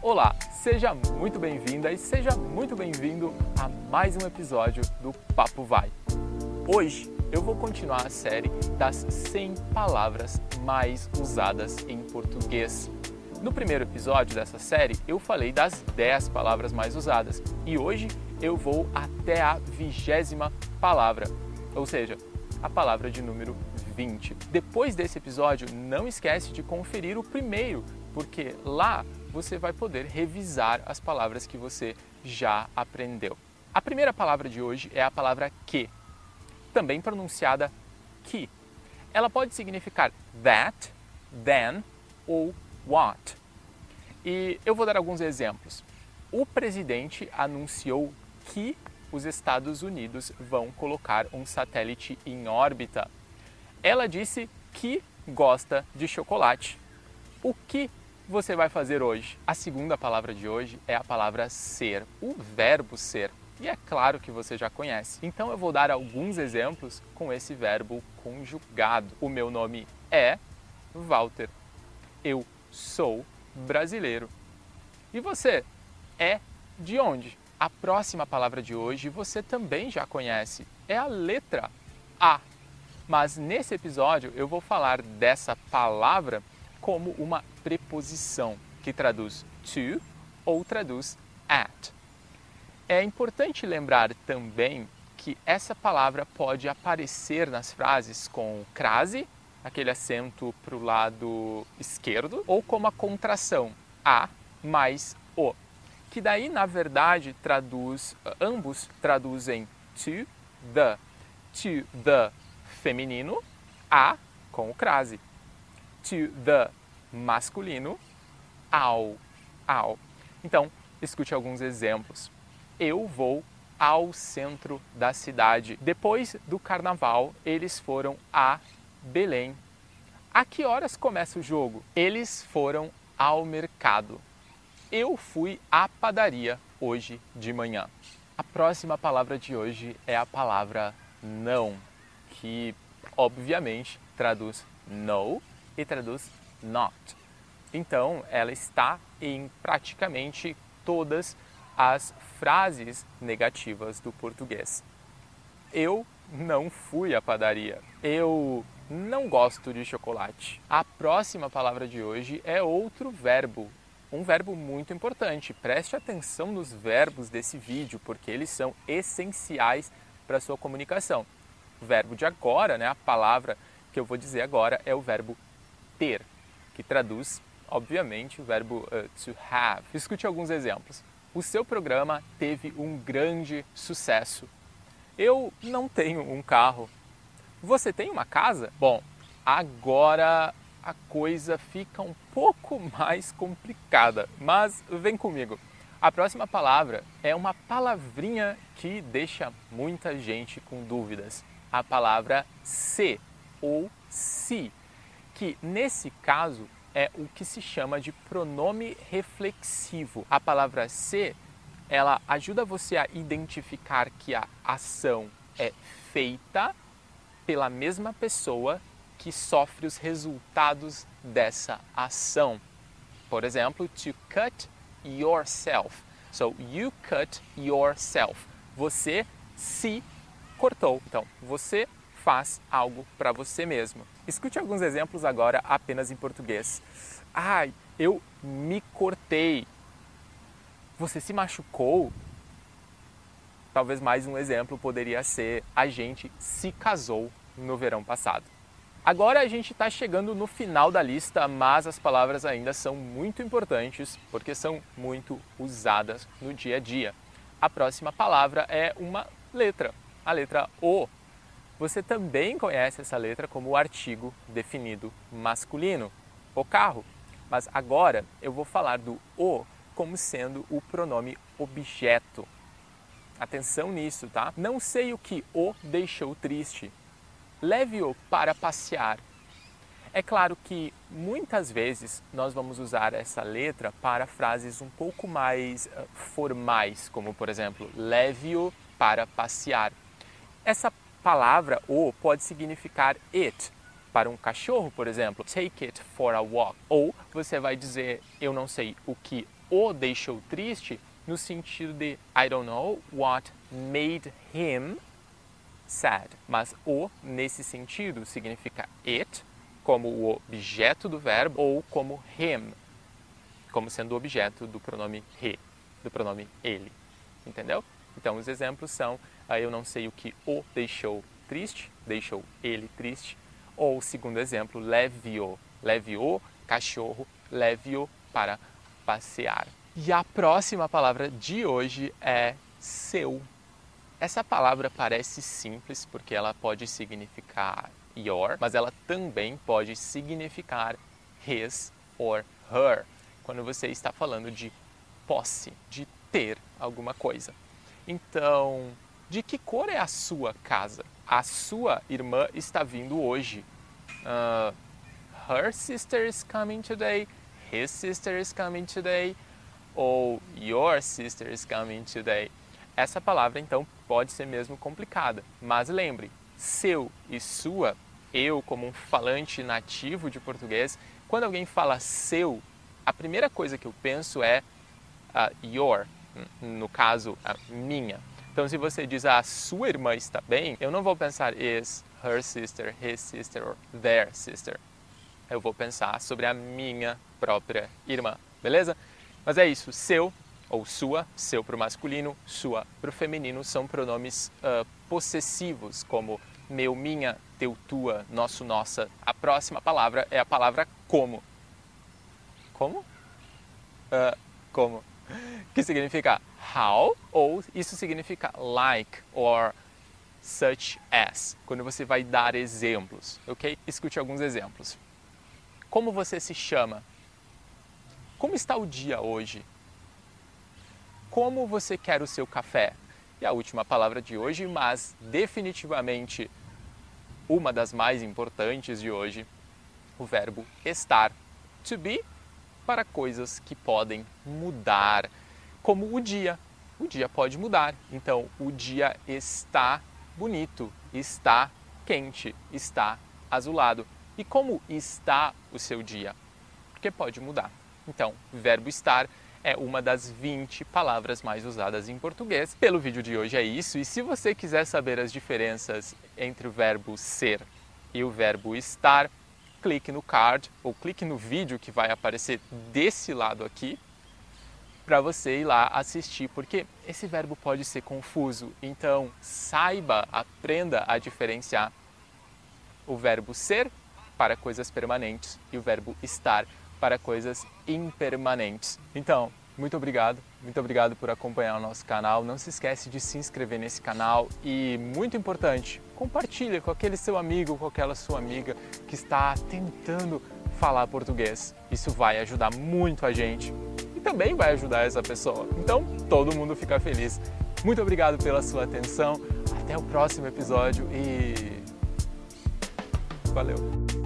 Olá, seja muito bem-vinda e seja muito bem-vindo a mais um episódio do Papo Vai. Hoje eu vou continuar a série das 100 palavras mais usadas em português. No primeiro episódio dessa série eu falei das 10 palavras mais usadas e hoje eu vou até a vigésima palavra, ou seja, a palavra de número 20. Depois desse episódio, não esquece de conferir o primeiro, porque lá você vai poder revisar as palavras que você já aprendeu. A primeira palavra de hoje é a palavra que, também pronunciada que. Ela pode significar that, then ou what. E eu vou dar alguns exemplos. O presidente anunciou que os Estados Unidos vão colocar um satélite em órbita. Ela disse que gosta de chocolate. O que você vai fazer hoje? A segunda palavra de hoje é a palavra ser, o verbo ser. E é claro que você já conhece. Então eu vou dar alguns exemplos com esse verbo conjugado. O meu nome é Walter. Eu sou brasileiro. E você é de onde? A próxima palavra de hoje você também já conhece. É a letra A. Mas nesse episódio eu vou falar dessa palavra como uma preposição que traduz to ou traduz at. É importante lembrar também que essa palavra pode aparecer nas frases com crase, aquele acento para o lado esquerdo, ou como a contração a mais o, que daí na verdade traduz, ambos traduzem to the, to the feminino, a com o crase, to the masculino ao, ao. Então, escute alguns exemplos. Eu vou ao centro da cidade. Depois do carnaval, eles foram a Belém. A que horas começa o jogo? Eles foram ao mercado. Eu fui à padaria hoje de manhã. A próxima palavra de hoje é a palavra não, que obviamente traduz no e traduz not. Então, ela está em praticamente todas as frases negativas do português. Eu não fui à padaria. Eu não gosto de chocolate. A próxima palavra de hoje é outro verbo, um verbo muito importante. Preste atenção nos verbos desse vídeo, porque eles são essenciais para a sua comunicação. O verbo de agora, né, a palavra que eu vou dizer agora é o verbo ter que traduz, obviamente, o verbo uh, to have. Escute alguns exemplos. O seu programa teve um grande sucesso. Eu não tenho um carro. Você tem uma casa? Bom, agora a coisa fica um pouco mais complicada, mas vem comigo. A próxima palavra é uma palavrinha que deixa muita gente com dúvidas. A palavra se ou se que nesse caso é o que se chama de pronome reflexivo. A palavra se, ela ajuda você a identificar que a ação é feita pela mesma pessoa que sofre os resultados dessa ação. Por exemplo, to cut yourself. So you cut yourself. Você se cortou. Então, você faz algo para você mesmo. Escute alguns exemplos agora apenas em português. Ai, eu me cortei. Você se machucou? Talvez mais um exemplo poderia ser a gente se casou no verão passado. Agora a gente está chegando no final da lista, mas as palavras ainda são muito importantes porque são muito usadas no dia a dia. A próxima palavra é uma letra, a letra O você também conhece essa letra como o artigo definido masculino, o carro. Mas agora eu vou falar do o como sendo o pronome objeto. Atenção nisso, tá? Não sei o que o deixou triste. Leve-o para passear. É claro que muitas vezes nós vamos usar essa letra para frases um pouco mais uh, formais, como por exemplo, leve-o para passear. Essa palavra o pode significar it. Para um cachorro, por exemplo, take it for a walk. Ou você vai dizer, eu não sei o que o deixou triste no sentido de I don't know what made him sad. Mas o, nesse sentido, significa it, como o objeto do verbo, ou como him, como sendo o objeto do pronome he, do pronome ele. Entendeu? Então, os exemplos são: ah, eu não sei o que o deixou triste, deixou ele triste. Ou, segundo exemplo, leve-o, leve-o, cachorro, leve-o para passear. E a próxima palavra de hoje é seu. Essa palavra parece simples porque ela pode significar your, mas ela também pode significar his or her, quando você está falando de posse, de ter alguma coisa. Então, de que cor é a sua casa? A sua irmã está vindo hoje. Uh, her sister is coming today. His sister is coming today ou your sister is coming today. Essa palavra então pode ser mesmo complicada, mas lembre, seu e sua, eu como um falante nativo de português, quando alguém fala seu, a primeira coisa que eu penso é uh, your, no caso, a minha. Então, se você diz a ah, sua irmã está bem, eu não vou pensar is her sister, his sister or their sister. Eu vou pensar sobre a minha própria irmã, beleza? Mas é isso, seu ou sua, seu para o masculino, sua para o feminino, são pronomes uh, possessivos, como meu, minha, teu, tua, nosso, nossa. A próxima palavra é a palavra como. Como? Uh, como? Que significa how, ou isso significa like, or such as, quando você vai dar exemplos, ok? Escute alguns exemplos. Como você se chama? Como está o dia hoje? Como você quer o seu café? E a última palavra de hoje, mas definitivamente uma das mais importantes de hoje, o verbo estar. To be para coisas que podem mudar, como o dia. O dia pode mudar. Então, o dia está bonito, está quente, está azulado. E como está o seu dia? Porque pode mudar. Então, verbo estar é uma das 20 palavras mais usadas em português. Pelo vídeo de hoje é isso, e se você quiser saber as diferenças entre o verbo ser e o verbo estar, clique no card ou clique no vídeo que vai aparecer desse lado aqui para você ir lá assistir, porque esse verbo pode ser confuso. Então, saiba, aprenda a diferenciar o verbo ser para coisas permanentes e o verbo estar para coisas impermanentes. Então, muito obrigado, muito obrigado por acompanhar o nosso canal. Não se esquece de se inscrever nesse canal e, muito importante, compartilhe com aquele seu amigo, com aquela sua amiga que está tentando falar português. Isso vai ajudar muito a gente e também vai ajudar essa pessoa. Então, todo mundo fica feliz. Muito obrigado pela sua atenção. Até o próximo episódio e valeu.